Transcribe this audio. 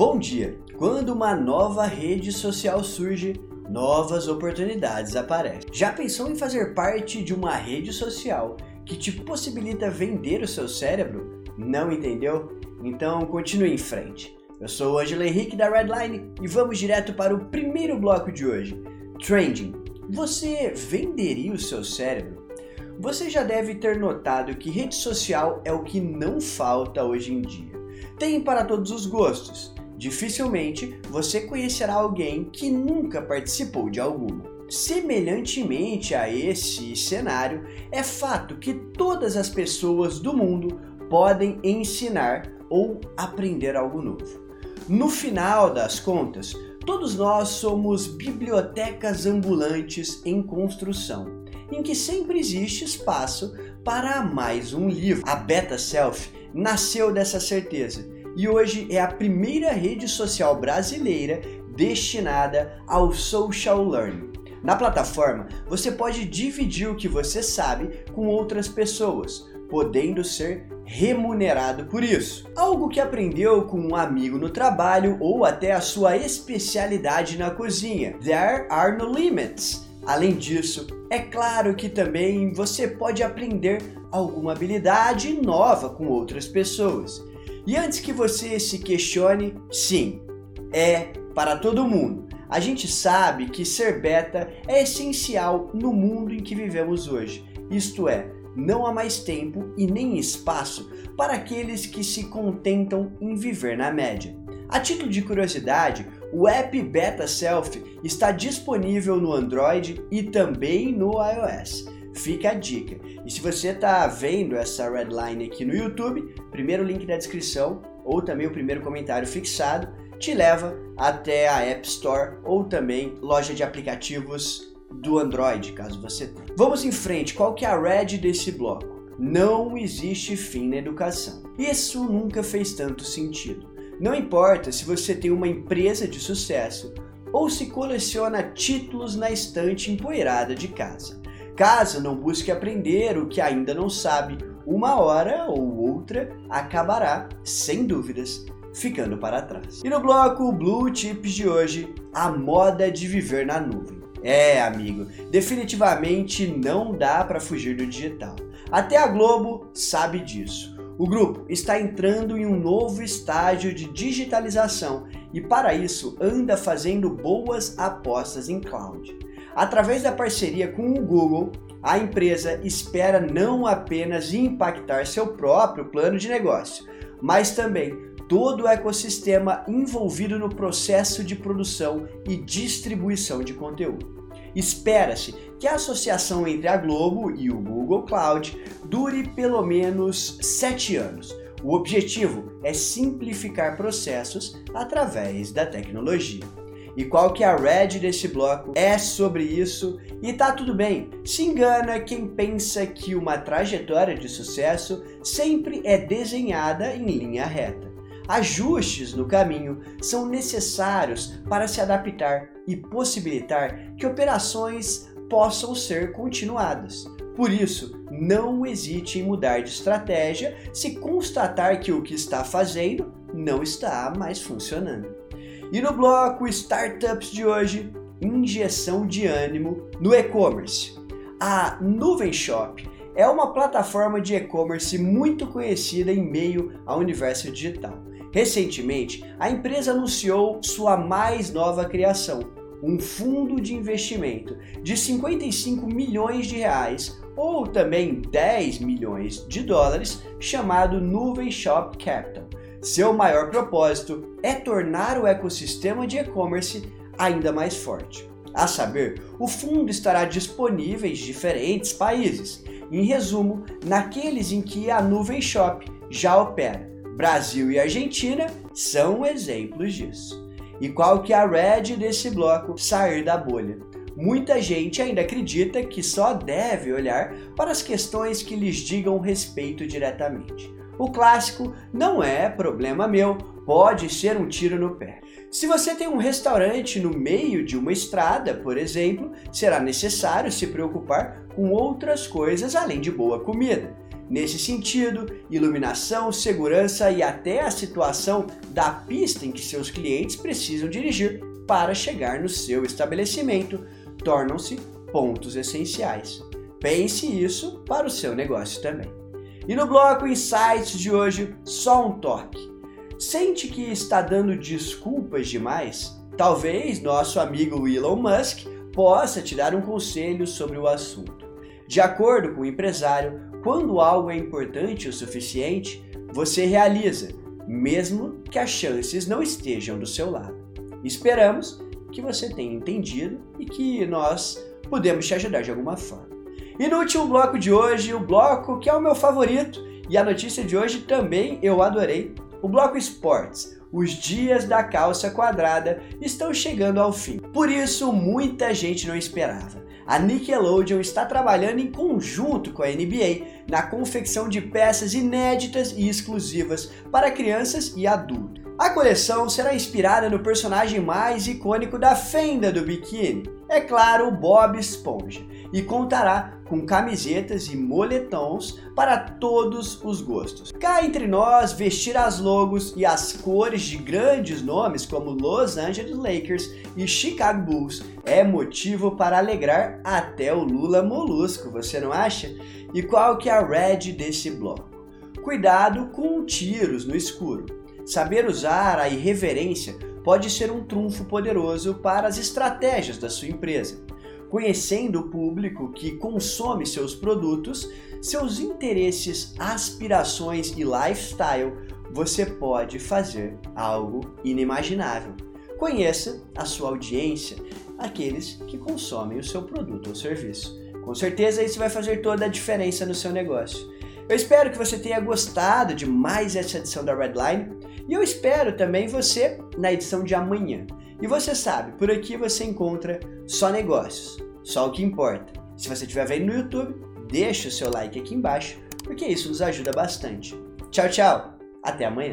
Bom dia! Quando uma nova rede social surge, novas oportunidades aparecem. Já pensou em fazer parte de uma rede social que te possibilita vender o seu cérebro? Não entendeu? Então continue em frente. Eu sou o Angelo Henrique da Redline e vamos direto para o primeiro bloco de hoje. Trending. Você venderia o seu cérebro? Você já deve ter notado que rede social é o que não falta hoje em dia. Tem para todos os gostos Dificilmente você conhecerá alguém que nunca participou de alguma. Semelhantemente a esse cenário, é fato que todas as pessoas do mundo podem ensinar ou aprender algo novo. No final das contas, todos nós somos bibliotecas ambulantes em construção, em que sempre existe espaço para mais um livro. A Beta Self nasceu dessa certeza e hoje é a primeira rede social brasileira destinada ao social learning. Na plataforma, você pode dividir o que você sabe com outras pessoas, podendo ser remunerado por isso. Algo que aprendeu com um amigo no trabalho ou até a sua especialidade na cozinha. There are no limits. Além disso, é claro que também você pode aprender alguma habilidade nova com outras pessoas. E antes que você se questione, sim, é para todo mundo. A gente sabe que ser beta é essencial no mundo em que vivemos hoje. Isto é, não há mais tempo e nem espaço para aqueles que se contentam em viver na média. A título de curiosidade, o app Beta Self está disponível no Android e também no iOS. Fica a dica. E se você está vendo essa redline aqui no YouTube, primeiro link da descrição ou também o primeiro comentário fixado te leva até a App Store ou também loja de aplicativos do Android, caso você tenha. Vamos em frente, qual que é a red desse bloco? Não existe fim na educação. Isso nunca fez tanto sentido. Não importa se você tem uma empresa de sucesso ou se coleciona títulos na estante empoeirada de casa. Caso não busque aprender o que ainda não sabe, uma hora ou outra acabará, sem dúvidas, ficando para trás. E no bloco Blue Chips de hoje, a moda de viver na nuvem. É, amigo, definitivamente não dá para fugir do digital. Até a Globo sabe disso. O grupo está entrando em um novo estágio de digitalização e, para isso, anda fazendo boas apostas em cloud. Através da parceria com o Google, a empresa espera não apenas impactar seu próprio plano de negócio, mas também todo o ecossistema envolvido no processo de produção e distribuição de conteúdo. Espera-se que a associação entre a Globo e o Google Cloud dure pelo menos sete anos. O objetivo é simplificar processos através da tecnologia. E qual que é a red desse bloco? É sobre isso e tá tudo bem. Se engana quem pensa que uma trajetória de sucesso sempre é desenhada em linha reta. Ajustes no caminho são necessários para se adaptar e possibilitar que operações possam ser continuadas. Por isso, não hesite em mudar de estratégia se constatar que o que está fazendo não está mais funcionando. E no bloco Startups de hoje, injeção de ânimo no e-commerce. A Nuvem Shop é uma plataforma de e-commerce muito conhecida em meio ao universo digital. Recentemente, a empresa anunciou sua mais nova criação, um fundo de investimento de 55 milhões de reais ou também 10 milhões de dólares, chamado Nuvem Shop Capital seu maior propósito é tornar o ecossistema de e-commerce ainda mais forte. A saber, o fundo estará disponível em diferentes países, em resumo, naqueles em que a Nuvem Shop já opera. Brasil e Argentina são exemplos disso. E qual que é a red desse bloco sair da bolha? Muita gente ainda acredita que só deve olhar para as questões que lhes digam respeito diretamente. O clássico não é problema meu, pode ser um tiro no pé. Se você tem um restaurante no meio de uma estrada, por exemplo, será necessário se preocupar com outras coisas além de boa comida. nesse sentido, iluminação, segurança e até a situação da pista em que seus clientes precisam dirigir para chegar no seu estabelecimento tornam-se pontos essenciais. Pense isso para o seu negócio também. E no bloco Insights de hoje, só um toque. Sente que está dando desculpas demais? Talvez nosso amigo Elon Musk possa te dar um conselho sobre o assunto. De acordo com o empresário, quando algo é importante o suficiente, você realiza, mesmo que as chances não estejam do seu lado. Esperamos que você tenha entendido e que nós podemos te ajudar de alguma forma. E no último bloco de hoje, o bloco que é o meu favorito e a notícia de hoje também eu adorei, o bloco Esportes. Os dias da calça quadrada estão chegando ao fim. Por isso, muita gente não esperava. A Nickelodeon está trabalhando em conjunto com a NBA na confecção de peças inéditas e exclusivas para crianças e adultos. A coleção será inspirada no personagem mais icônico da fenda do biquíni, é claro, Bob Esponja, e contará com camisetas e moletons para todos os gostos. Cá entre nós, vestir as logos e as cores de grandes nomes como Los Angeles Lakers e Chicago Bulls é motivo para alegrar até o Lula Molusco, você não acha? E qual que é a red desse bloco? Cuidado com tiros no escuro. Saber usar a irreverência pode ser um trunfo poderoso para as estratégias da sua empresa. Conhecendo o público que consome seus produtos, seus interesses, aspirações e lifestyle, você pode fazer algo inimaginável. Conheça a sua audiência, aqueles que consomem o seu produto ou serviço. Com certeza isso vai fazer toda a diferença no seu negócio. Eu espero que você tenha gostado de mais essa edição da Redline e eu espero também você na edição de amanhã. E você sabe, por aqui você encontra só negócios, só o que importa. Se você estiver vendo no YouTube, deixa o seu like aqui embaixo, porque isso nos ajuda bastante. Tchau, tchau. Até amanhã.